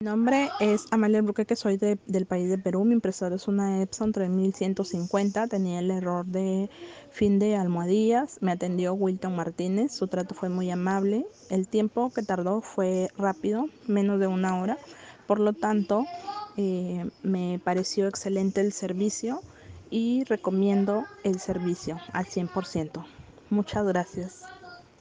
Mi nombre es Amalia Bruque, que soy del país de Perú. Mi impresora es una Epson 3150. Tenía el error de fin de almohadillas. Me atendió Wilton Martínez. Su trato fue muy amable. El tiempo que tardó fue rápido, menos de una hora. Por lo tanto, eh, me pareció excelente el servicio y recomiendo el servicio al 100%. Muchas gracias.